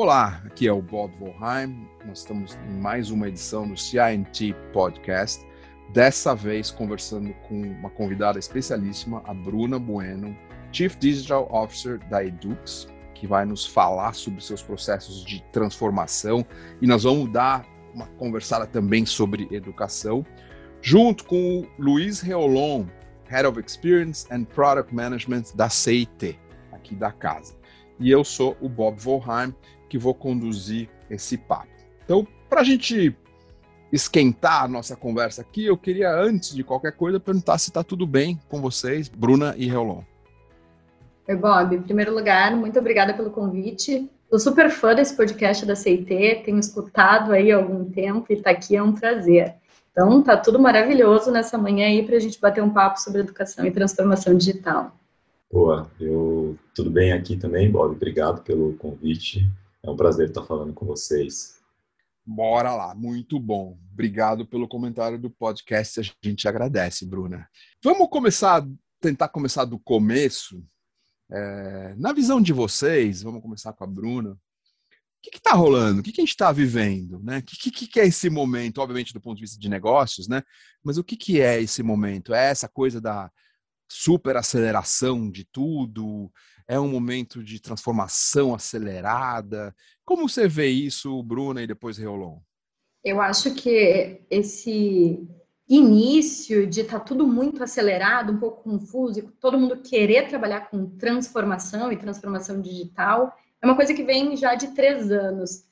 Olá, aqui é o Bob Volheim. Nós estamos em mais uma edição do CINT Podcast. Dessa vez conversando com uma convidada especialíssima, a Bruna Bueno, Chief Digital Officer da Edux, que vai nos falar sobre seus processos de transformação e nós vamos dar uma conversada também sobre educação, junto com o Luiz Reolon, Head of Experience and Product Management da CIT, aqui da casa. E eu sou o Bob Volheim, que vou conduzir esse papo. Então, para a gente esquentar a nossa conversa aqui, eu queria, antes de qualquer coisa, perguntar se está tudo bem com vocês, Bruna e Reolon. Oi, Bob. Em primeiro lugar, muito obrigada pelo convite. Sou super fã desse podcast da CIT, tenho escutado aí há algum tempo e estar tá aqui é um prazer. Então, tá tudo maravilhoso nessa manhã aí para a gente bater um papo sobre educação e transformação digital. Boa, eu tudo bem aqui também, Bob. Obrigado pelo convite. É um prazer estar falando com vocês. Bora lá, muito bom. Obrigado pelo comentário do podcast, a gente agradece, Bruna. Vamos começar, tentar começar do começo. É, na visão de vocês, vamos começar com a Bruna. O que está rolando? O que, que, a gente está vivendo? Né? O que, que, que, é esse momento, obviamente, do ponto de vista de negócios, né? Mas o que, que é esse momento? É essa coisa da super aceleração de tudo? É um momento de transformação acelerada? Como você vê isso, Bruna, e depois Reolon? Eu acho que esse início de estar tá tudo muito acelerado, um pouco confuso, e todo mundo querer trabalhar com transformação e transformação digital, é uma coisa que vem já de três anos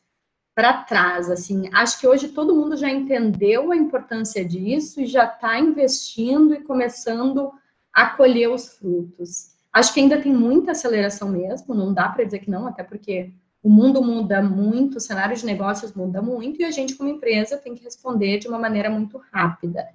para trás. Assim, acho que hoje todo mundo já entendeu a importância disso e já está investindo e começando a colher os frutos. Acho que ainda tem muita aceleração mesmo, não dá para dizer que não, até porque o mundo muda muito, o cenário de negócios muda muito e a gente, como empresa, tem que responder de uma maneira muito rápida.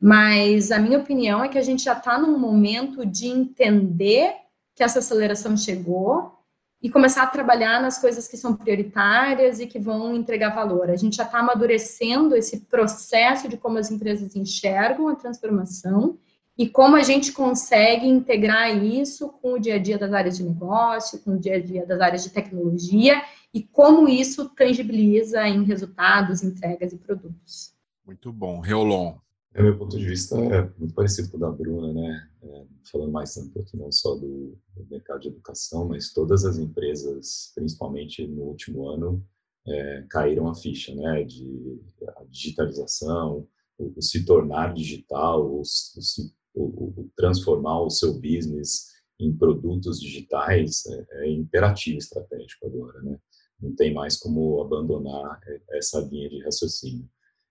Mas a minha opinião é que a gente já está num momento de entender que essa aceleração chegou e começar a trabalhar nas coisas que são prioritárias e que vão entregar valor. A gente já está amadurecendo esse processo de como as empresas enxergam a transformação e como a gente consegue integrar isso com o dia a dia das áreas de negócio, com o dia a dia das áreas de tecnologia e como isso tangibiliza em resultados, entregas e produtos. Muito bom. Reolon. É, meu ponto de vista é muito parecido com o da Bruna, né? É, falando mais um pouco não só do, do, mercado de educação, mas todas as empresas, principalmente no último ano, é, caíram a ficha, né? De a digitalização, o, o se tornar digital, o, o se o, o transformar o seu business em produtos digitais é, é, imperativo estratégico agora, né? Não tem mais como abandonar essa linha de raciocínio.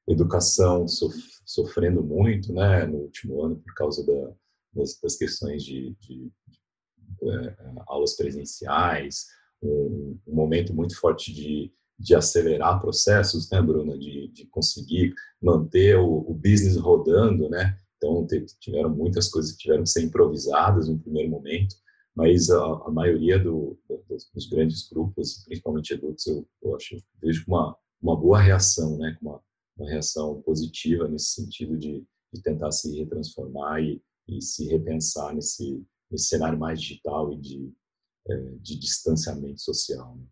Educação sof sofrendo muito, né, no último ano por causa da, das, das, questões de, de, de é, aulas presenciais, um, um, momento muito forte de, de acelerar processos, né, Bruna, de, de conseguir manter o, o business rodando, né, então, tiveram muitas coisas que tiveram que ser improvisadas no primeiro momento, mas a, a maioria do, dos, grandes grupos, principalmente adultos, eu, eu acho, vejo uma, uma boa reação, né? Uma, uma reação positiva nesse sentido de, de tentar se retransformar e, e se repensar nesse, nesse cenário mais digital e de, é, de distanciamento social. Né?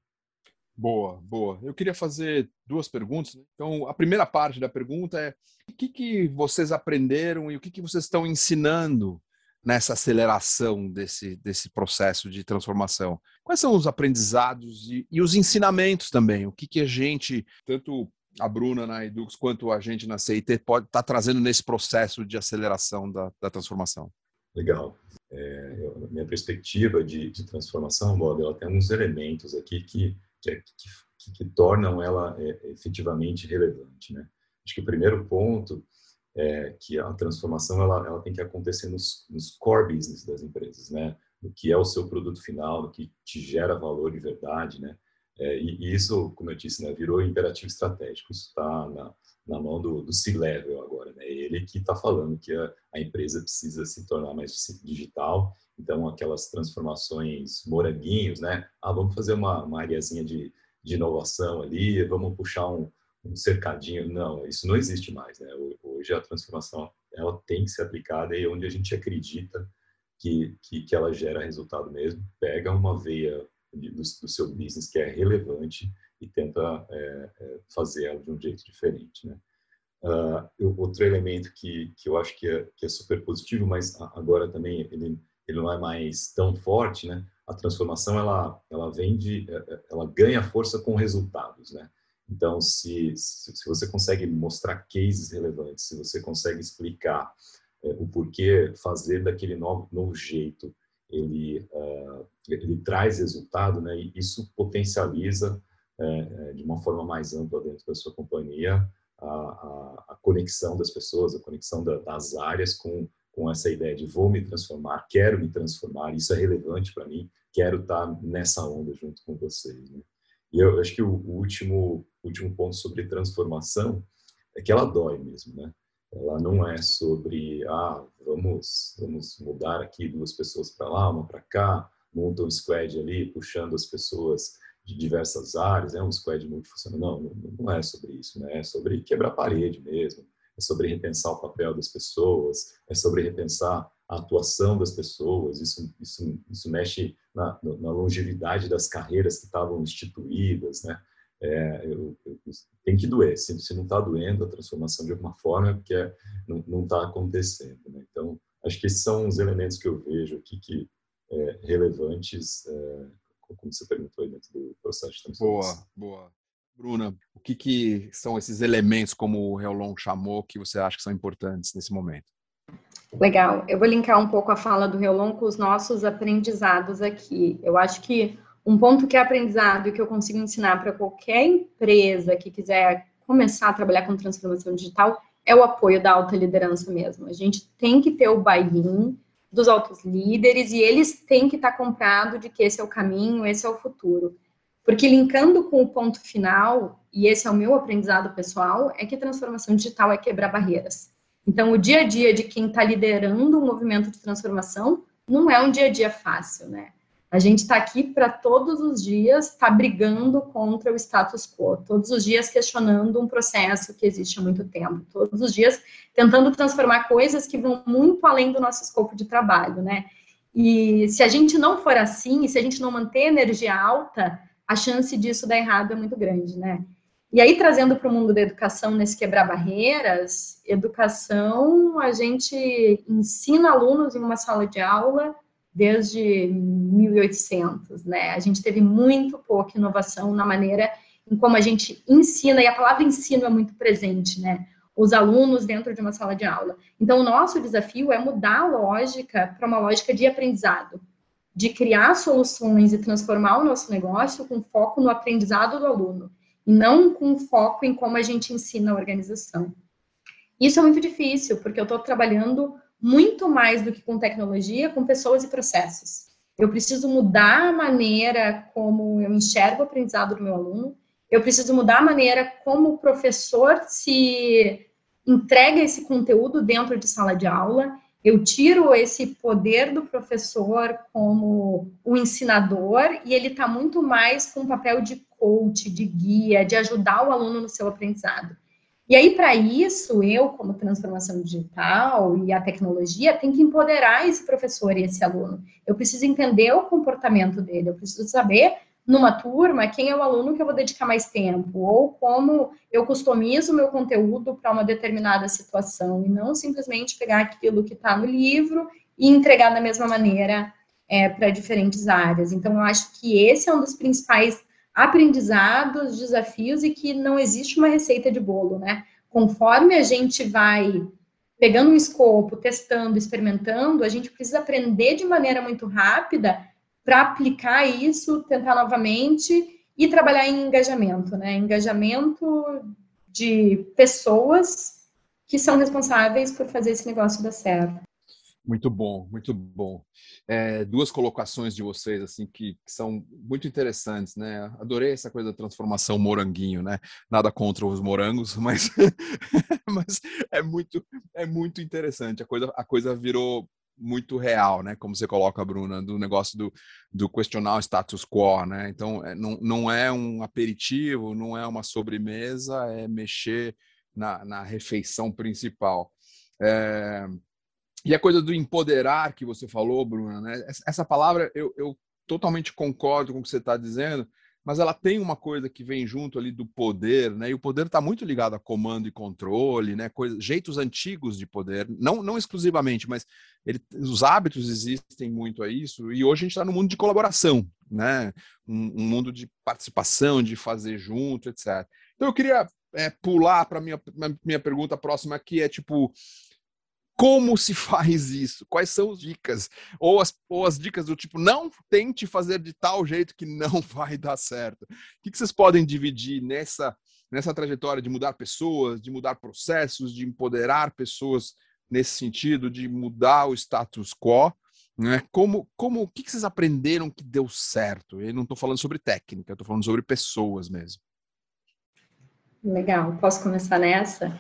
Boa, boa. Eu queria fazer duas perguntas. Né? Então, a primeira parte da pergunta é: o que, que vocês aprenderam e o que, que vocês estão ensinando nessa aceleração desse, desse processo de transformação? Quais são os aprendizados e, e os ensinamentos também? O que, que a gente, tanto a Bruna na Edux quanto a gente na CIT, pode estar tá trazendo nesse processo de aceleração da, da transformação? Legal. É, eu, minha perspectiva de, de transformação, Bob, ela tem alguns elementos aqui que que, que, que tornam ela é, efetivamente relevante. Né? Acho que o primeiro ponto é que a transformação ela, ela tem que acontecer nos, nos core business das empresas, né? no que é o seu produto final, no que te gera valor de verdade, né? É, e, e, isso, como eu disse, né, virou imperativo estratégico. Isso está na, na mão do, do C-Level agora. Né? Ele que está falando que a, a, empresa precisa se tornar mais digital então, aquelas transformações moranguinhos, né? Ah, vamos fazer uma, uma areazinha de, de inovação ali, vamos puxar um, um cercadinho. Não, isso não existe mais, né? Hoje a transformação, ela tem que ser aplicada e onde a gente acredita que, que, que ela gera resultado mesmo, pega uma veia do, do, seu business que é relevante e tenta é, é, fazer ela de um jeito diferente, né? Uh, outro elemento que, que eu acho que é, que é super positivo, mas agora também ele, ele não é mais tão forte, né? A transformação ela ela vem de, é, é, ela ganha força com resultados, né? Então, se, se, você consegue mostrar cases relevantes, se você consegue explicar é, o porquê fazer daquele novo, novo jeito, ele, uh, ele traz resultado, né? E isso potencializa de uma forma mais ampla dentro da sua companhia a, a, a conexão das pessoas, a conexão da, das áreas com, com essa ideia de vou me transformar, quero me transformar, isso é relevante para mim, quero estar tá nessa onda junto com vocês. Né? E eu acho que o, o último, último ponto sobre transformação é que ela dói mesmo, né? Ela não é sobre, ah, vamos, vamos mudar aqui duas pessoas para lá, uma para cá, monta um squad ali, puxando as pessoas de diversas áreas, é um squad multifuncional. Não, não, é sobre isso, né? É sobre quebrar parede mesmo, é sobre repensar o papel das pessoas, é sobre repensar a atuação das pessoas, isso, isso, isso mexe na, na longevidade das carreiras que estavam instituídas, né? É, eu, eu, tem que doer. Se, se não está doendo a transformação de alguma forma, é porque é, não está acontecendo. Né? Então, acho que esses são os elementos que eu vejo aqui que é, relevantes é, como você perguntou aí dentro do processo de transformação. Boa, boa. Bruna, o que, que são esses elementos, como o Reolon chamou, que você acha que são importantes nesse momento? Legal. Eu vou linkar um pouco a fala do Reolon com os nossos aprendizados aqui. Eu acho que um ponto que é aprendizado e que eu consigo ensinar para qualquer empresa que quiser começar a trabalhar com transformação digital é o apoio da alta liderança mesmo. A gente tem que ter o buy-in, dos altos líderes e eles têm que estar tá comprado de que esse é o caminho, esse é o futuro. Porque linkando com o ponto final, e esse é o meu aprendizado pessoal, é que transformação digital é quebrar barreiras. Então, o dia a dia de quem está liderando um movimento de transformação não é um dia a dia fácil, né? A gente está aqui para todos os dias estar tá brigando contra o status quo, todos os dias questionando um processo que existe há muito tempo, todos os dias tentando transformar coisas que vão muito além do nosso escopo de trabalho, né? E se a gente não for assim, se a gente não manter energia alta, a chance disso dar errado é muito grande, né? E aí, trazendo para o mundo da educação, nesse quebrar barreiras, educação, a gente ensina alunos em uma sala de aula desde 1800, né? A gente teve muito pouca inovação na maneira em como a gente ensina, e a palavra ensino é muito presente, né? Os alunos dentro de uma sala de aula. Então, o nosso desafio é mudar a lógica para uma lógica de aprendizado, de criar soluções e transformar o nosso negócio com foco no aprendizado do aluno, e não com foco em como a gente ensina a organização. Isso é muito difícil, porque eu estou trabalhando muito mais do que com tecnologia, com pessoas e processos. Eu preciso mudar a maneira como eu enxergo o aprendizado do meu aluno, eu preciso mudar a maneira como o professor se entrega esse conteúdo dentro de sala de aula, eu tiro esse poder do professor como o ensinador e ele está muito mais com o papel de coach, de guia, de ajudar o aluno no seu aprendizado. E aí, para isso, eu, como transformação digital e a tecnologia, tem que empoderar esse professor e esse aluno. Eu preciso entender o comportamento dele, eu preciso saber, numa turma, quem é o aluno que eu vou dedicar mais tempo, ou como eu customizo o meu conteúdo para uma determinada situação, e não simplesmente pegar aquilo que está no livro e entregar da mesma maneira é, para diferentes áreas. Então, eu acho que esse é um dos principais aprendizados, desafios e que não existe uma receita de bolo, né? Conforme a gente vai pegando um escopo, testando, experimentando, a gente precisa aprender de maneira muito rápida para aplicar isso, tentar novamente e trabalhar em engajamento, né? Engajamento de pessoas que são responsáveis por fazer esse negócio dar certo. Muito bom, muito bom. É, duas colocações de vocês assim que, que, são muito interessantes, né? Adorei essa coisa da transformação moranguinho, né? Nada contra os morangos, mas, mas é muito é muito interessante. A coisa a coisa virou muito real, né? Como você coloca, Bruna, do negócio do, do questionar o status quo, né? Então, é, não, não é um aperitivo, não é uma sobremesa, é mexer na, na refeição principal. É, e a coisa do empoderar que você falou, Bruna, né? Essa palavra eu, eu totalmente concordo com o que você está dizendo, mas ela tem uma coisa que vem junto ali do poder, né? E o poder está muito ligado a comando e controle, né? Coisa, jeitos antigos de poder, não, não exclusivamente, mas ele, os hábitos existem muito a isso. E hoje a gente está no mundo de colaboração, né? Um, um, mundo de participação, de fazer junto, etc. Então eu queria é, pular para minha minha pergunta próxima, que é tipo como se faz isso? Quais são as dicas? Ou as, ou as dicas do tipo, não tente fazer de tal jeito que não vai dar certo. O que, que vocês podem dividir nessa, nessa trajetória de mudar pessoas, de mudar processos, de empoderar pessoas nesse sentido, de mudar o status quo? Né? Como, como, o que, que vocês aprenderam que deu certo? Eu não estou falando sobre técnica, estou falando sobre pessoas mesmo. Legal, posso começar nessa?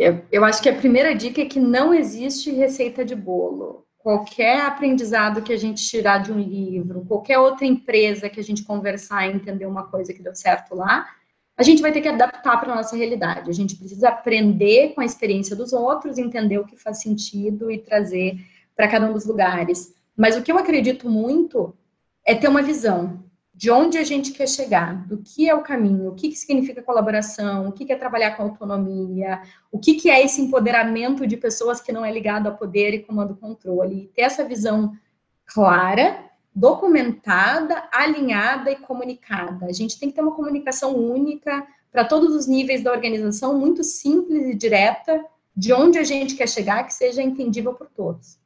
Eu, eu acho que a primeira dica é que não existe receita de bolo. Qualquer aprendizado que a gente tirar de um livro, qualquer outra empresa que a gente conversar e entender uma coisa que deu certo lá, a gente vai ter que adaptar para a nossa realidade. A gente precisa aprender com a experiência dos outros, entender o que faz sentido e trazer para cada um dos lugares. Mas o que eu acredito muito é ter uma visão de onde a gente quer chegar, do que é o caminho, o que, que significa colaboração, o que, que é trabalhar com autonomia, o que, que é esse empoderamento de pessoas que não é ligado a poder e comando-controle. Ter essa visão clara, documentada, alinhada e comunicada. A gente tem que ter uma comunicação única para todos os níveis da organização, muito simples e direta, de onde a gente quer chegar, que seja entendível por todos.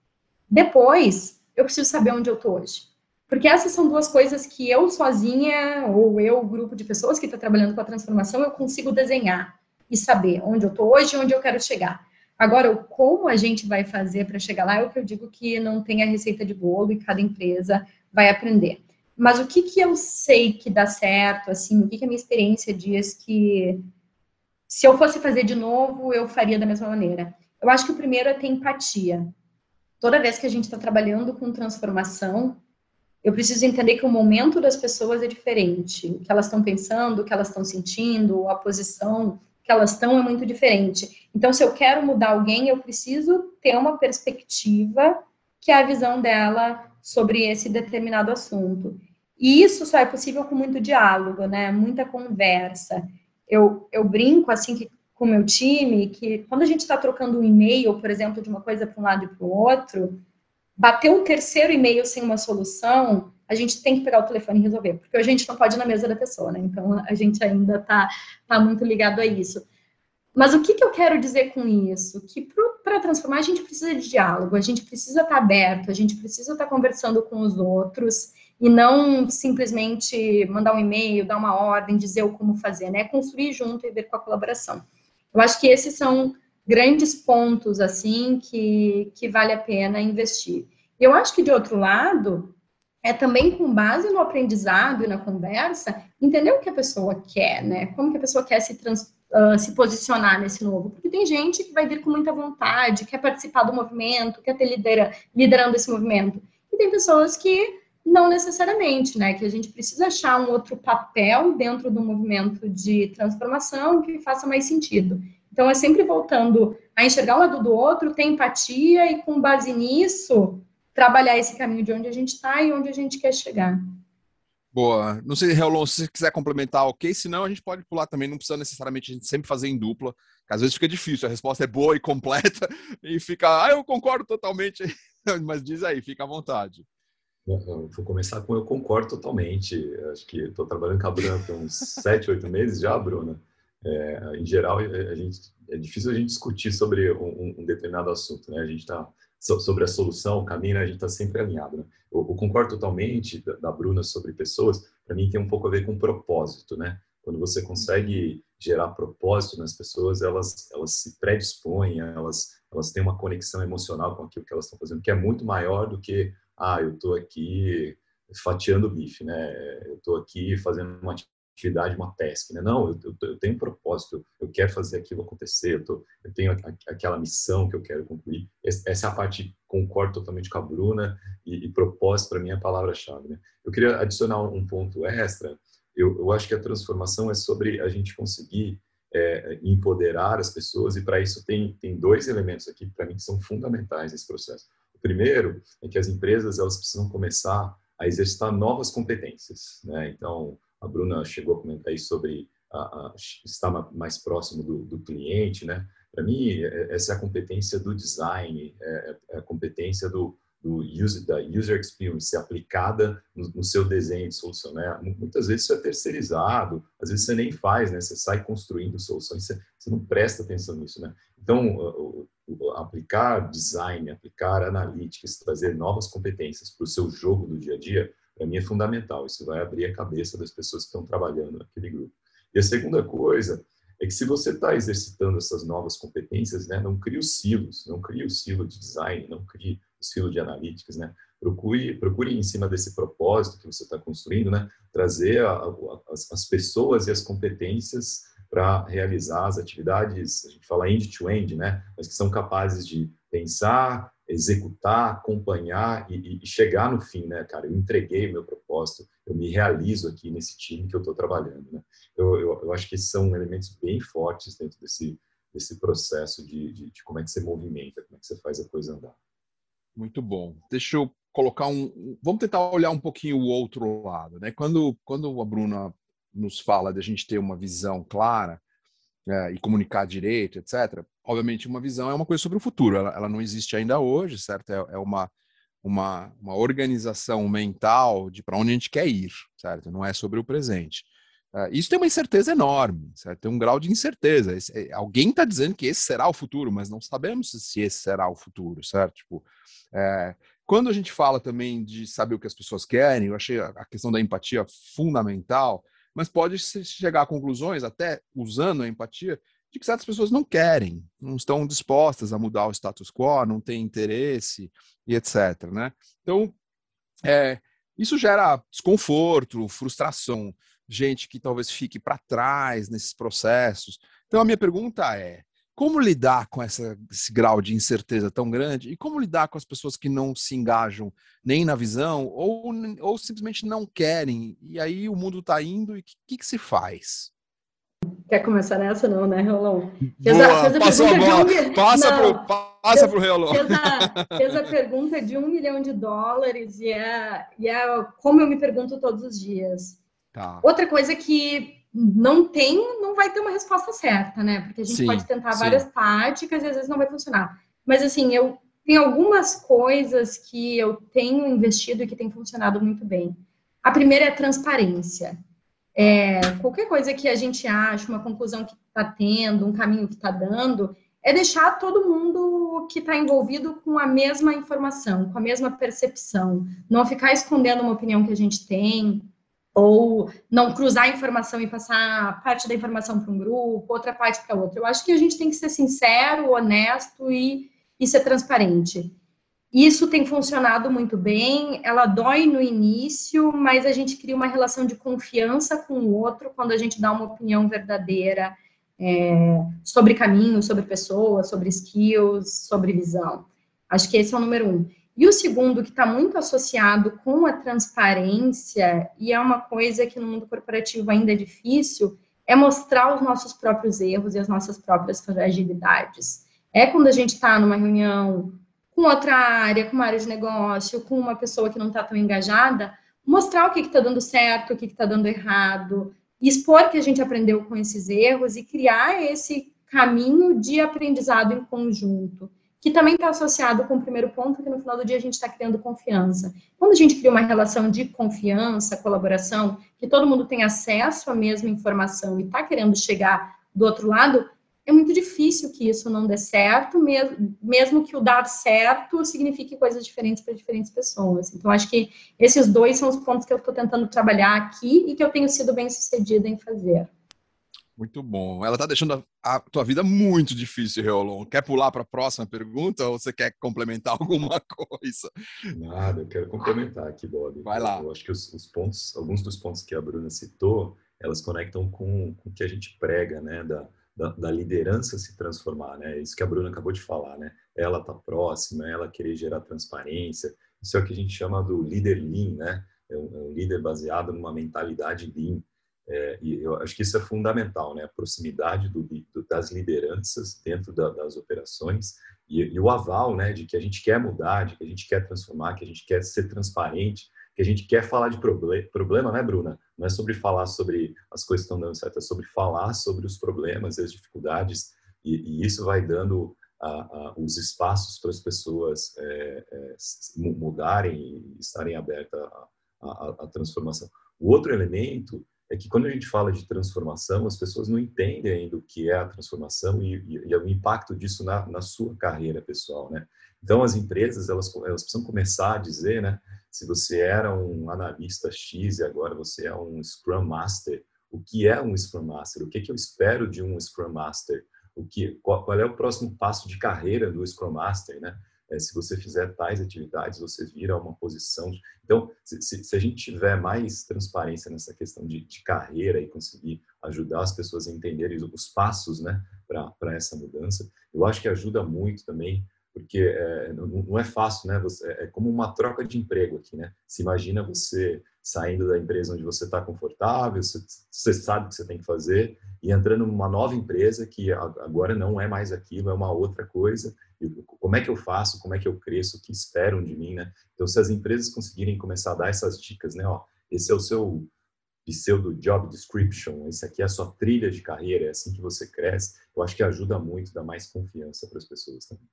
Depois, eu preciso saber onde eu estou hoje. Porque essas são duas coisas que eu sozinha, ou eu, grupo de pessoas que está trabalhando com a transformação, eu consigo desenhar e saber onde eu estou hoje e onde eu quero chegar. Agora, o como a gente vai fazer para chegar lá é o que eu digo que não tem a receita de bolo e cada empresa vai aprender. Mas o que, que eu sei que dá certo, assim, o que, que a minha experiência diz que se eu fosse fazer de novo, eu faria da mesma maneira? Eu acho que o primeiro é ter empatia. Toda vez que a gente está trabalhando com transformação, eu preciso entender que o momento das pessoas é diferente. O que elas estão pensando, o que elas estão sentindo, a posição que elas estão é muito diferente. Então, se eu quero mudar alguém, eu preciso ter uma perspectiva que é a visão dela sobre esse determinado assunto. E isso só é possível com muito diálogo, né? Muita conversa. Eu, eu brinco assim que com o meu time que quando a gente está trocando um e-mail, por exemplo, de uma coisa para um lado e para o outro, bater um terceiro e-mail sem uma solução, a gente tem que pegar o telefone e resolver, porque a gente não pode ir na mesa da pessoa, né? Então a gente ainda está tá muito ligado a isso. Mas o que, que eu quero dizer com isso? Que para transformar a gente precisa de diálogo, a gente precisa estar tá aberto, a gente precisa estar tá conversando com os outros e não simplesmente mandar um e-mail, dar uma ordem, dizer o como fazer, né? Construir junto e ver com a colaboração. Eu acho que esses são grandes pontos assim que, que vale a pena investir. Eu acho que de outro lado é também com base no aprendizado e na conversa entender o que a pessoa quer, né? Como que a pessoa quer se trans, uh, se posicionar nesse novo? Porque tem gente que vai vir com muita vontade, quer participar do movimento, quer ter lidera, liderando esse movimento, e tem pessoas que não necessariamente, né? Que a gente precisa achar um outro papel dentro do movimento de transformação que faça mais sentido. Então, é sempre voltando a enxergar o lado do outro, ter empatia e, com base nisso, trabalhar esse caminho de onde a gente está e onde a gente quer chegar. Boa. Não sei, Reolon, se você quiser complementar, ok. Senão, a gente pode pular também. Não precisa necessariamente a gente sempre fazer em dupla. Às vezes fica difícil. A resposta é boa e completa e fica, ah, eu concordo totalmente. Mas diz aí, fica à vontade. Bom, vou começar com eu concordo totalmente. Acho que estou trabalhando com a Bruna há uns sete, oito meses já, Bruna. É, em geral, a gente, é difícil a gente discutir sobre um, um determinado assunto, né? A gente está sobre a solução, o caminho, né? a gente está sempre alinhado. Né? Eu, eu, concordo totalmente da, da Bruna sobre pessoas. Para mim, tem um pouco a ver com propósito, né? Quando você consegue gerar propósito nas pessoas, elas elas se predispõem, elas elas têm uma conexão emocional com aquilo que elas estão fazendo, que é muito maior do que ah, eu estou aqui fatiando bife, né? Eu estou aqui fazendo uma atividade, uma task, né? Não, eu, eu, tenho um propósito, eu quero fazer aquilo acontecer, eu, tô, eu tenho a, a, aquela missão que eu quero concluir. Essa é a parte, concordo totalmente com a Bruna, e, e propósito para mim é a palavra-chave, né? Eu queria adicionar um ponto extra, eu, eu acho que a transformação é sobre a gente conseguir é, empoderar as pessoas, e para isso tem, tem dois elementos aqui, para mim, que são fundamentais nesse processo. O primeiro é que as empresas elas precisam começar a exercitar novas competências. Né? Então, a Bruna chegou a comentar aí sobre a, a, estar mais próximo do, do cliente. Né? Para mim, é, essa é a competência do design, é, é a competência do, do user, da user experience aplicada no, no, seu desenho de solução, né? Muitas vezes isso é terceirizado, às vezes você nem faz, né? Você sai construindo soluções, você, você não presta atenção nisso, né? Então, aplicar design, aplicar analytics, trazer novas competências para o seu jogo do dia a dia, para mim é fundamental. Isso vai abrir a cabeça das pessoas que estão trabalhando naquele grupo. E a segunda coisa é que se você está exercitando essas novas competências, né, não crie os silos, não crie o silo de design, não crie o silo de analytics, né? Procure, procure em cima desse propósito que você está construindo, né, trazer a, a, as, as pessoas e as competências para realizar as atividades, a gente fala end-to-end, -end, né? Mas que são capazes de pensar, executar, acompanhar e, e, chegar no fim, né, cara? Eu entreguei o meu propósito, eu me realizo aqui nesse time que eu estou trabalhando, né? Eu, eu, eu, acho que são elementos bem fortes dentro desse, desse processo de, de, de como é que você movimenta, como é que você faz a coisa andar. Muito bom. Deixa eu colocar um. Vamos tentar olhar um pouquinho o outro lado, né? Quando, quando a Bruna nos fala de a gente ter uma visão clara é, e comunicar direito, etc. Obviamente, uma visão é uma coisa sobre o futuro. Ela, ela não existe ainda hoje, certo? É, é uma, uma, uma organização mental de para onde a gente quer ir, certo? Não é sobre o presente. Uh, isso tem uma incerteza enorme, certo? tem um grau de incerteza. Esse, é, alguém está dizendo que esse será o futuro, mas não sabemos se esse será o futuro, certo? Tipo, é, quando a gente fala também de saber o que as pessoas querem, eu achei a questão da empatia fundamental, mas pode chegar a conclusões, até usando a empatia, de que certas pessoas não querem, não estão dispostas a mudar o status quo, não têm interesse e etc. Né? Então, é, isso gera desconforto, frustração gente que talvez fique para trás nesses processos. Então, a minha pergunta é: como lidar com essa, esse grau de incerteza tão grande e como lidar com as pessoas que não se engajam nem na visão ou, ou simplesmente não querem? E aí o mundo está indo e o que, que, se faz? Quer começar nessa, não, né, Rolão? Fez Boa, a, fez a passou a bola. Um... Passa não, pro, passa pro Rolão. Fez a, fez a pergunta de um milhão de dólares e é, e é como eu me pergunto todos os dias. Tá. Outra coisa que não tem, não vai ter uma resposta certa, né? Porque a gente sim, pode tentar sim. várias táticas e às vezes não vai funcionar. Mas assim, eu tenho algumas coisas que eu tenho investido e que tem funcionado muito bem. A primeira é a transparência. É, qualquer coisa que a gente acha, uma conclusão que está tendo, um caminho que está dando, é deixar todo mundo que está envolvido com a mesma informação, com a mesma percepção. Não ficar escondendo uma opinião que a gente tem, ou não cruzar a informação e passar parte da informação para um grupo, outra parte para outro. Eu acho que a gente tem que ser sincero, honesto e, e ser transparente. Isso tem funcionado muito bem, ela dói no início, mas a gente cria uma relação de confiança com o outro quando a gente dá uma opinião verdadeira é, sobre caminho, sobre pessoas, sobre skills, sobre visão. Acho que esse é o número um. E o segundo, que está muito associado com a transparência, e é uma coisa que no mundo corporativo ainda é difícil, é mostrar os nossos próprios erros e as nossas próprias fragilidades. É quando a gente está numa reunião com outra área, com uma área de negócio, com uma pessoa que não está tão engajada, mostrar o que está dando certo, o que está dando errado, expor que a gente aprendeu com esses erros e criar esse caminho de aprendizado em conjunto que também está associado com o primeiro ponto, que no final do dia a gente está criando confiança. Quando a gente cria uma relação de confiança, colaboração, que todo mundo tem acesso à mesma informação e está querendo chegar do outro lado, é muito difícil que isso não dê certo, mesmo, mesmo que o dar certo signifique coisas diferentes para diferentes pessoas. Então, acho que esses dois são os pontos que eu estou tentando trabalhar aqui e que eu tenho sido bem sucedida em fazer. Muito bom. Ela está deixando a, a, tua vida muito difícil, Reolon. Quer pular para a próxima pergunta ou você quer complementar alguma coisa? Nada, eu quero complementar aqui, Bob. Vai lá. Eu acho que os, os pontos, alguns dos pontos que a Bruna citou, elas conectam com, com o que a gente prega, né, da, da, da, liderança se transformar, né? Isso que a Bruna acabou de falar, né? Ela tá próxima, ela querer gerar transparência. Isso é o que a gente chama do líder lean, né? É um, é um líder baseado numa mentalidade lean é, e eu acho que isso é fundamental, né? A proximidade do, do, das lideranças dentro da, das operações e, e, o aval, né? De que a gente quer mudar, de que a gente quer transformar, que a gente quer ser transparente, que a gente quer falar de proble problema, né, Bruna? Não é sobre falar sobre as coisas que estão dando certo, é sobre falar sobre os problemas e as dificuldades, e, e isso vai dando a, a, os espaços para as pessoas é, é, mudarem e estarem abertas à transformação. O outro elemento é que quando a gente fala de transformação, as pessoas não entendem ainda o que é a transformação e, e, e o impacto disso na, na, sua carreira pessoal, né? Então, as empresas, elas, elas precisam começar a dizer, né? Se você era um analista X e agora você é um Scrum Master, o que é um Scrum Master? O que, que eu espero de um Scrum Master? O que, qual, qual é o próximo passo de carreira do Scrum Master, né? É, se você fizer tais atividades, você vira uma posição. Então, se, se, se a gente tiver mais transparência nessa questão de, de, carreira e conseguir ajudar as pessoas a entenderem os passos né, para essa mudança, eu acho que ajuda muito também, porque é, não, não, é fácil, né? Você, é como uma troca de emprego aqui, né? Se imagina você saindo da empresa onde você está confortável, você, você sabe o que você tem que fazer, e entrando numa nova empresa que agora não é mais aquilo, é uma outra coisa, como é que eu faço, como é que eu cresço, o que esperam de mim, né? Então, se as empresas conseguirem começar a dar essas dicas, né? Ó, esse é o seu pseudo job description, esse aqui é a sua trilha de carreira, é assim que você cresce, eu acho que ajuda muito, dá mais confiança para as pessoas também.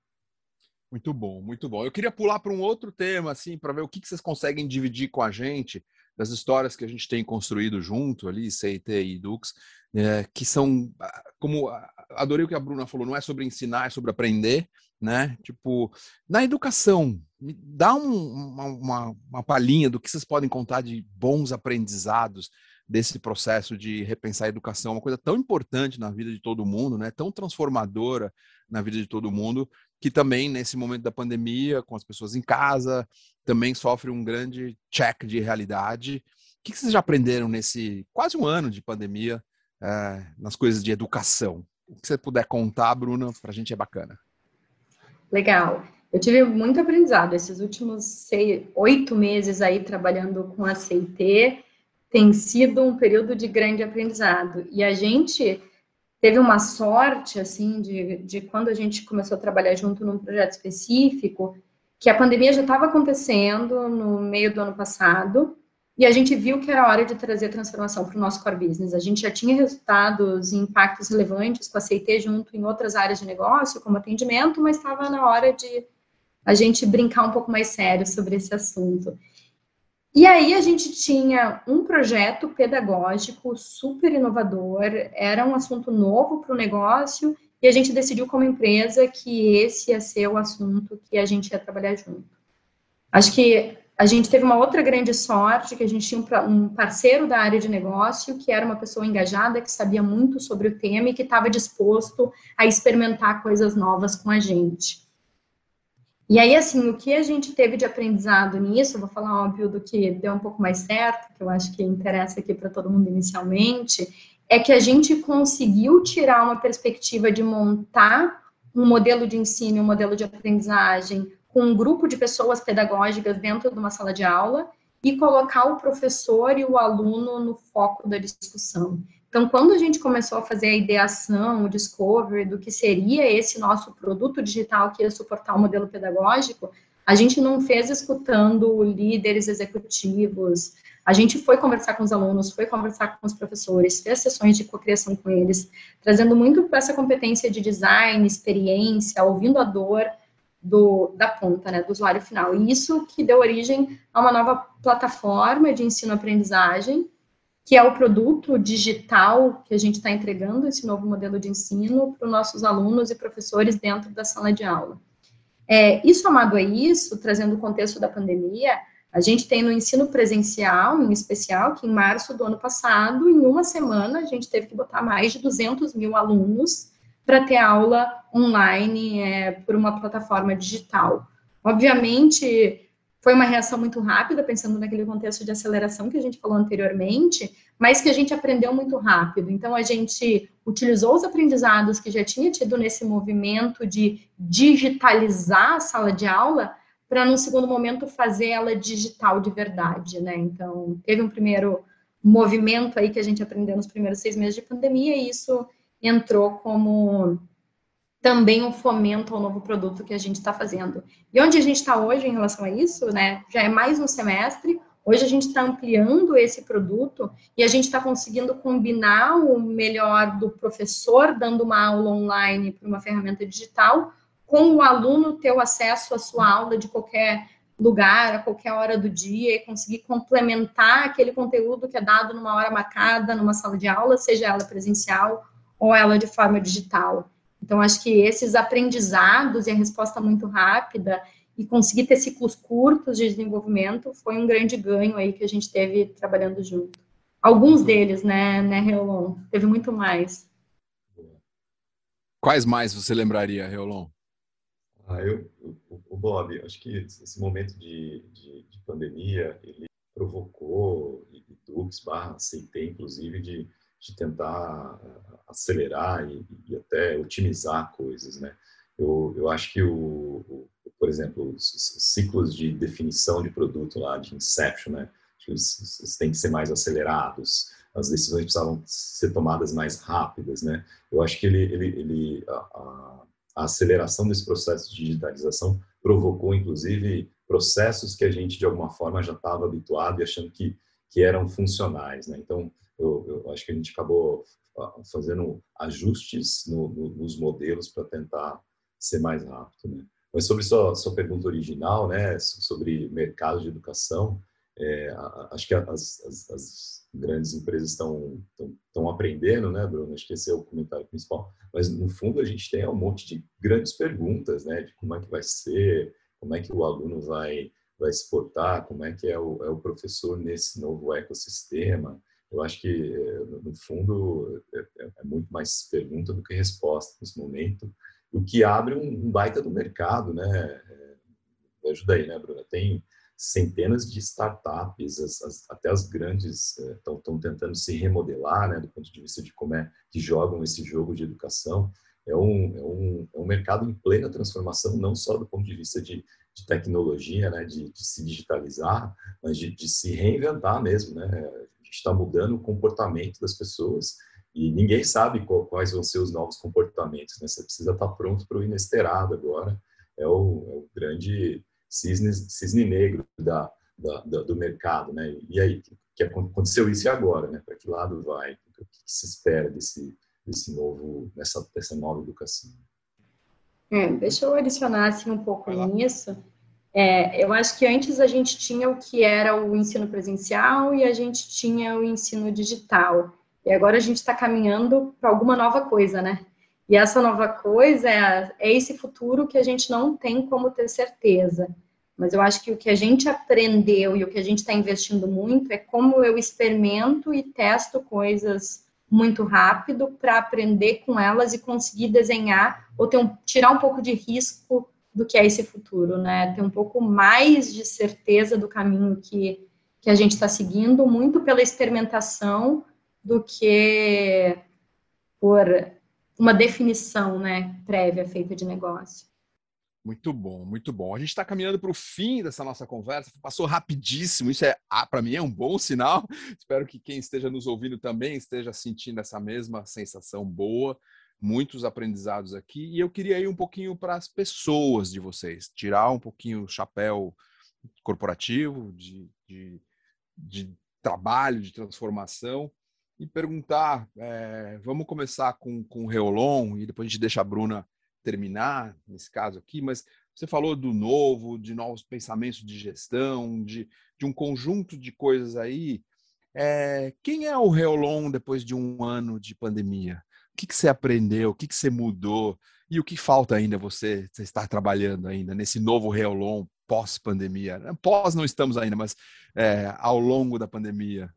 Muito bom, muito bom. Eu queria pular para um outro tema, assim, para ver o que, que vocês conseguem dividir com a gente das histórias que a gente tem construído junto ali, CIT e Dux, é, que são, ah, como adorei o que a Bruna falou, não é sobre ensinar, é sobre aprender, né? Tipo, na educação, me dá um, uma, uma, palhinha do que vocês podem contar de bons aprendizados desse processo de repensar a educação, uma coisa tão importante na vida de todo mundo, né? Tão transformadora na vida de todo mundo, que também nesse momento da pandemia, com as pessoas em casa, também sofre um grande check de realidade. O que vocês já aprenderam nesse quase um ano de pandemia é, nas coisas de educação? O que você puder contar, Bruna, para a gente é bacana. Legal. Eu tive muito aprendizado esses últimos seis, oito meses aí trabalhando com a CIT. Tem sido um período de grande aprendizado. E a gente teve uma sorte, assim, de, de quando a gente começou a trabalhar junto num projeto específico, que a pandemia já estava acontecendo no meio do ano passado, e a gente viu que era hora de trazer transformação para o nosso core business. A gente já tinha resultados e impactos relevantes com a CIT junto em outras áreas de negócio, como atendimento, mas estava na hora de a gente brincar um pouco mais sério sobre esse assunto. E aí a gente tinha um projeto pedagógico super inovador, era um assunto novo para o negócio, e a gente decidiu como empresa que esse ia ser o assunto que a gente ia trabalhar junto. Acho que a gente teve uma outra grande sorte, que a gente tinha um parceiro da área de negócio, que era uma pessoa engajada, que sabia muito sobre o tema e que estava disposto a experimentar coisas novas com a gente. E aí, assim, o que a gente teve de aprendizado nisso, vou falar, óbvio, do que deu um pouco mais certo, que eu acho que interessa aqui para todo mundo inicialmente, é que a gente conseguiu tirar uma perspectiva de montar um modelo de ensino, um modelo de aprendizagem, com um grupo de pessoas pedagógicas dentro de uma sala de aula e colocar o professor e o aluno no foco da discussão. Então, quando a gente começou a fazer a ideação, o discovery do que seria esse nosso produto digital que ia suportar o modelo pedagógico, a gente não fez escutando líderes executivos, a gente foi conversar com os alunos, foi conversar com os professores, fez sessões de cocriação com eles, trazendo muito para essa competência de design, experiência, ouvindo a dor do, da ponta, né, do usuário final. E isso que deu origem a uma nova plataforma de ensino-aprendizagem, que é o produto digital que a gente está entregando, esse novo modelo de ensino, para os nossos alunos e professores dentro da sala de aula. É, isso amado a isso, trazendo o contexto da pandemia, a gente tem no ensino presencial, em especial, que em março do ano passado, em uma semana, a gente teve que botar mais de 200 mil alunos para ter aula online é, por uma plataforma digital. Obviamente, foi uma reação muito rápida, pensando naquele contexto de aceleração que a gente falou anteriormente, mas que a gente aprendeu muito rápido. Então, a gente utilizou os aprendizados que já tinha tido nesse movimento de digitalizar a sala de aula, para, num segundo momento, fazer ela digital de verdade, né? Então, teve um primeiro movimento aí que a gente aprendeu nos primeiros seis meses de pandemia, e isso entrou como também um fomento ao novo produto que a gente está fazendo. E onde a gente está hoje em relação a isso, né? Já é mais um semestre, Hoje a gente está ampliando esse produto e a gente está conseguindo combinar o melhor do professor dando uma aula online para uma ferramenta digital, com o aluno ter o acesso à sua aula de qualquer lugar, a qualquer hora do dia, e conseguir complementar aquele conteúdo que é dado numa hora marcada, numa sala de aula, seja ela presencial ou ela de forma digital. Então, acho que esses aprendizados e a resposta muito rápida e conseguir ter ciclos curtos de desenvolvimento foi um grande ganho aí que a gente teve trabalhando junto. Alguns deles, né, né, Reolon? Teve muito mais. Quais mais você lembraria, Reolon? Ah, eu, o Bob, acho que esse momento de, de, de pandemia, ele provocou, e Dux barra aceitei, inclusive, de, de tentar ah, acelerar e, e, até otimizar coisas, né? Eu, eu acho que, o, o por exemplo, os, os, ciclos de definição de produto lá, de inception, né? Eles têm que ser mais acelerados, as decisões precisavam ser tomadas mais rápidas, né? Eu acho que ele, ele, ele a, a, a aceleração desse processo de digitalização provocou, inclusive, processos que a gente, de alguma forma, já estava habituado e achando que, que eram funcionais. Né? Então, eu, eu, acho que a gente acabou ah, fazendo ajustes no, no, nos modelos para tentar ser mais rápido. Né? Mas sobre sua, sua pergunta original, né, sobre mercado de educação, é, acho que as, as, as grandes empresas estão, estão, aprendendo, né, Bruno? Acho que esse é o comentário principal. Mas, no fundo, a gente tem um monte de grandes perguntas, né? De como é que vai ser, como é que o aluno vai, vai se portar, como é que é o, é o professor nesse novo ecossistema. Eu acho que, no fundo, é, é, é muito mais pergunta do que resposta nesse momento, o que abre um, um baita do mercado, né? É, me ajuda aí, né, Bruna? Tem centenas de startups, as, as, até as grandes estão eh, tentando se remodelar, né, do ponto de vista de como é que jogam esse jogo de educação. É um, é um, é um mercado em plena transformação, não só do ponto de vista de, de tecnologia, né, de, de, se digitalizar, mas de, de, se reinventar mesmo. Né? A gente está mudando o comportamento das pessoas e ninguém sabe qual, quais vão ser os novos comportamentos. Né? Você precisa estar tá pronto para o inesperado agora. É o, é o grande cisne, cisne negro da, da, da, do mercado, né? E aí, que aconteceu isso e agora, né? Para que lado vai? O que, se espera desse, desse novo, dessa, dessa nova educação? É, deixa eu adicionar assim um pouco nisso. É, eu acho que antes a gente tinha o que era o ensino presencial e a gente tinha o ensino digital. E agora a gente está caminhando para alguma nova coisa, né? E essa nova coisa é, é esse futuro que a gente não tem como ter certeza. Mas eu acho que o que a gente aprendeu e o que a gente está investindo muito é como eu experimento e testo coisas muito rápido para aprender com elas e conseguir desenhar ou ter um, tirar um pouco de risco do que é esse futuro, né? Ter um pouco mais de certeza do caminho que, que a gente está seguindo, muito pela experimentação do que por uma definição né, prévia feita de negócio. Muito bom, muito bom. A gente está caminhando para o fim dessa nossa conversa. Passou rapidíssimo. Isso é, ah, para mim, é um bom sinal. Espero que quem esteja nos ouvindo também esteja sentindo essa mesma sensação boa. Muitos aprendizados aqui. E eu queria ir um pouquinho para as pessoas de vocês, tirar um pouquinho o chapéu corporativo, de, de, de trabalho, de transformação e perguntar. É, vamos começar com, com o Reolon e depois a gente deixa a Bruna terminar, nesse caso aqui, mas você falou do novo, de novos pensamentos de gestão, de, de um conjunto de coisas aí. É, quem é o Reolon depois de um ano de pandemia? O que, que você aprendeu? O que, que você mudou? E o que falta ainda você, você estar trabalhando ainda nesse novo Reolon pós-pandemia? Pós não estamos ainda, mas é, ao longo da pandemia.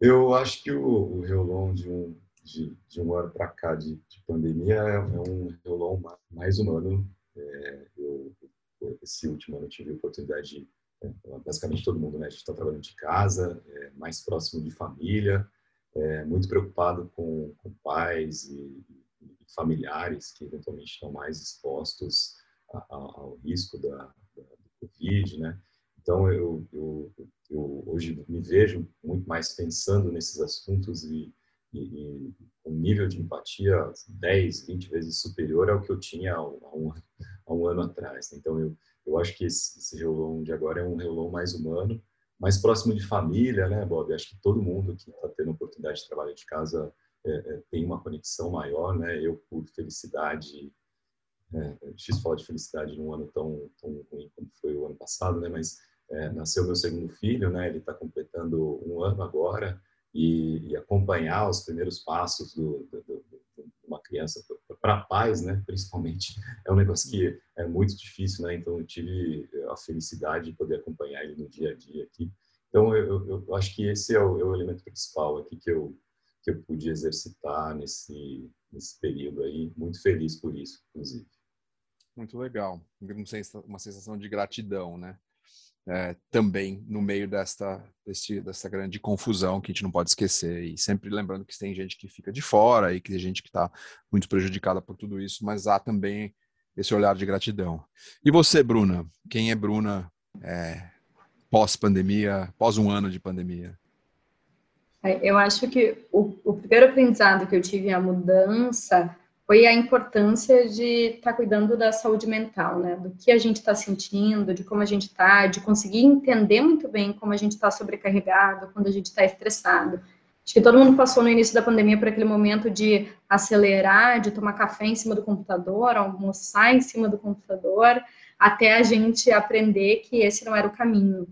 Eu acho que o, o Reolon de um, de, de um ano para cá de, de pandemia é, é, um Reolon mais humano. É, eu, esse último ano tive a oportunidade de, é, basicamente todo mundo, né? A gente está trabalhando de casa, é, mais próximo de família, é, muito preocupado com, com pais e, e, familiares que eventualmente estão mais expostos a, a, ao risco da, da, do Covid, né? Então, eu, eu, eu, hoje me vejo muito mais pensando nesses assuntos e, e, um nível de empatia 10, 20 vezes superior ao que eu tinha há um, há um ano atrás. Então, eu, eu acho que esse, esse Reolon de agora é um Reolon mais humano mais próximo de família, né, Bob? Acho que todo mundo que está tendo oportunidade de trabalhar de casa é, é, tem uma conexão maior, né? Eu, por felicidade, é, é difícil falar de felicidade num ano tão, tão ruim como foi o ano passado, né? Mas é, nasceu meu segundo filho, né? Ele está completando um ano agora e, e, acompanhar os primeiros passos do, do, do, de uma criança para pais, né? Principalmente é um negócio que é muito difícil, né? Então eu tive a felicidade de poder acompanhar ele no dia a dia aqui. Então eu, eu, eu acho que esse é o, é o elemento principal aqui que eu que eu pude exercitar nesse, nesse período aí. Muito feliz por isso, inclusive. Muito legal. Uma sensação de gratidão, né? É, também no meio desta, desse, dessa grande confusão que a gente não pode esquecer. E sempre lembrando que tem gente que fica de fora e que tem gente que está muito prejudicada por tudo isso, mas há também esse olhar de gratidão. E você, Bruna? Quem é Bruna é, pós-pandemia, pós um ano de pandemia? É, eu acho que o, o, primeiro aprendizado que eu tive a mudança foi a importância de estar tá cuidando da saúde mental, né? Do que a gente está sentindo, de como a gente está, de conseguir entender muito bem como a gente está sobrecarregado, quando a gente está estressado. Acho que todo mundo passou no início da pandemia por aquele momento de acelerar, de tomar café em cima do computador, almoçar em cima do computador, até a gente aprender que esse não era o caminho.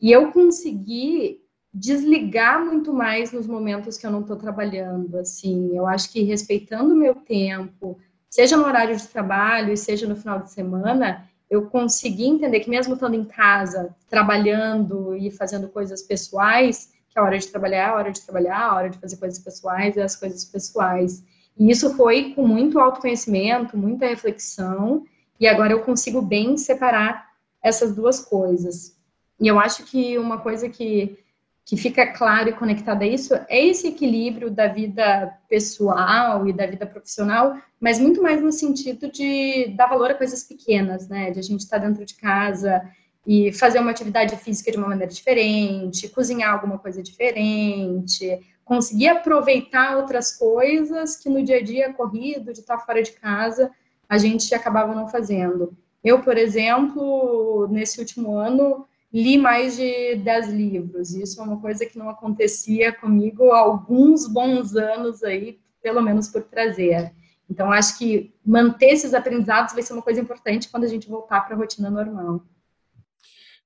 E eu consegui desligar muito mais nos momentos que eu não estou trabalhando, assim, eu acho que respeitando o meu tempo, seja no horário de trabalho e seja no final de semana, eu consegui entender que mesmo estando em casa, trabalhando e fazendo coisas pessoais, que a hora de trabalhar é a hora de trabalhar, a hora de fazer coisas pessoais é as coisas pessoais. E isso foi com muito autoconhecimento, muita reflexão, e agora eu consigo bem separar essas duas coisas. E eu acho que uma coisa que que fica claro e conectado a isso é esse equilíbrio da vida pessoal e da vida profissional, mas muito mais no sentido de dar valor a coisas pequenas, né? De a gente estar dentro de casa e fazer uma atividade física de uma maneira diferente, cozinhar alguma coisa diferente, conseguir aproveitar outras coisas que no dia a dia corrido, de estar fora de casa, a gente acabava não fazendo. Eu, por exemplo, nesse último ano, li mais de 10 livros. Isso é uma coisa que não acontecia comigo há alguns bons anos aí, pelo menos por prazer. Então, acho que manter esses aprendizados vai ser uma coisa importante quando a gente voltar para a rotina normal.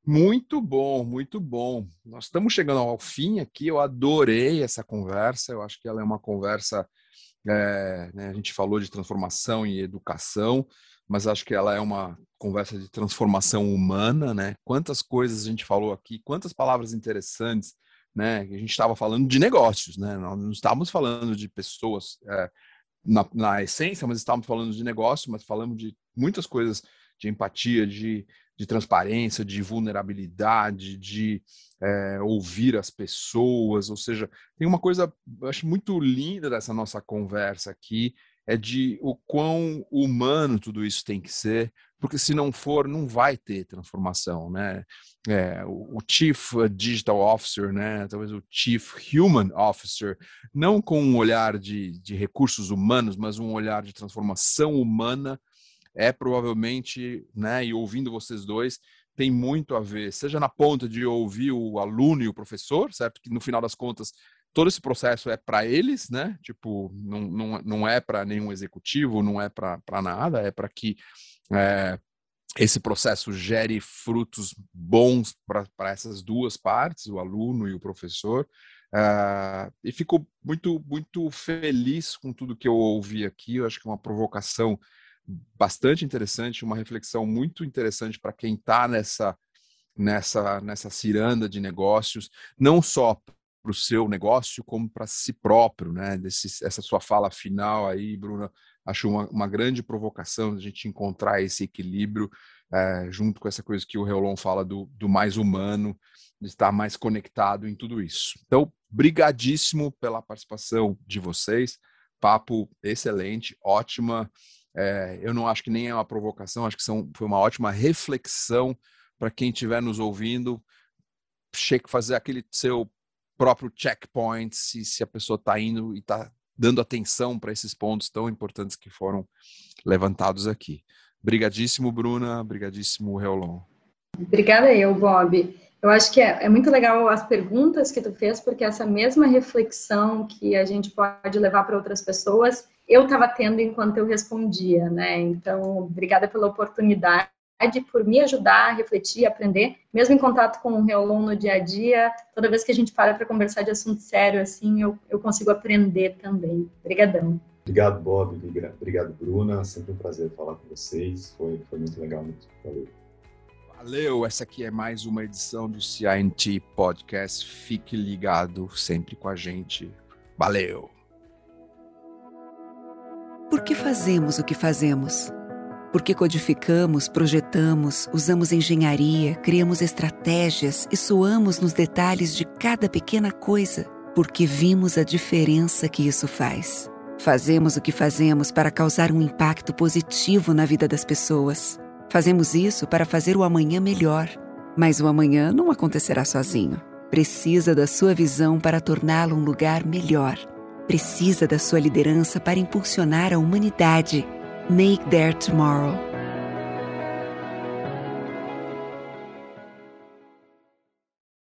Muito bom, muito bom. Nós estamos chegando ao fim aqui. Eu adorei essa conversa. Eu acho que ela é uma conversa. É, né, a gente falou de transformação e educação mas acho que ela é uma conversa de transformação humana, né? Quantas coisas a gente falou aqui, quantas palavras interessantes, né? A gente estava falando de negócios, né? Nós não estávamos falando de pessoas é, na, na, essência, mas estávamos falando de negócio, mas falamos de muitas coisas de empatia, de, de transparência, de vulnerabilidade, de é, ouvir as pessoas, ou seja, tem uma coisa, acho muito linda dessa nossa conversa aqui, é de o quão humano tudo isso tem que ser, porque se não for, não vai ter transformação, né? É, o, Chief Digital Officer, né? Talvez o Chief Human Officer, não com um olhar de, de recursos humanos, mas um olhar de transformação humana, é provavelmente, né? E ouvindo vocês dois, tem muito a ver, seja na ponta de ouvir o aluno e o professor, certo? Que no final das contas todo esse processo é para eles, né? Tipo, não, não, não é para nenhum executivo, não é para nada, é para que é, esse processo gere frutos bons para essas duas partes, o aluno e o professor. Uh, e fico muito, muito feliz com tudo que eu ouvi aqui. Eu acho que é uma provocação bastante interessante, uma reflexão muito interessante para quem está nessa, nessa, nessa ciranda de negócios, não só para o seu negócio como para si próprio, né? Desse, essa sua fala final aí, Bruna, acho uma, uma grande provocação a gente encontrar esse equilíbrio é, junto com essa coisa que o Reolon fala do, do mais humano, de estar mais conectado em tudo isso. Então, brigadíssimo pela participação de vocês, papo excelente, ótima. É, eu não acho que nem é uma provocação, acho que são, foi uma ótima reflexão para quem estiver nos ouvindo. Fazer aquele seu próprio checkpoint, se, se a pessoa está indo e está dando atenção para esses pontos tão importantes que foram levantados aqui. Brigadíssimo, Bruna. Brigadíssimo, Reolon. Obrigada eu, Bob. Eu acho que é, é, muito legal as perguntas que tu fez, porque essa mesma reflexão que a gente pode levar para outras pessoas, eu estava tendo enquanto eu respondia, né? Então, obrigada pela oportunidade por me ajudar a refletir, aprender, mesmo em contato com o Reolon no dia a dia, toda vez que a gente para para conversar de assunto sério, assim, eu, eu consigo aprender também. Obrigadão. Obrigado, Bob. Obrigado, Bruna. Sempre um prazer falar com vocês. Foi, foi muito legal. Muito. Valeu. Valeu. Essa aqui é mais uma edição do CINT Podcast. Fique ligado sempre com a gente. Valeu. Por que fazemos o que fazemos? Porque codificamos, projetamos, usamos engenharia, criamos estratégias e suamos nos detalhes de cada pequena coisa. Porque vimos a diferença que isso faz. Fazemos o que fazemos para causar um impacto positivo na vida das pessoas. Fazemos isso para fazer o amanhã melhor. Mas o amanhã não acontecerá sozinho. Precisa da sua visão para torná-lo um lugar melhor. Precisa da sua liderança para impulsionar a humanidade. Make There Tomorrow.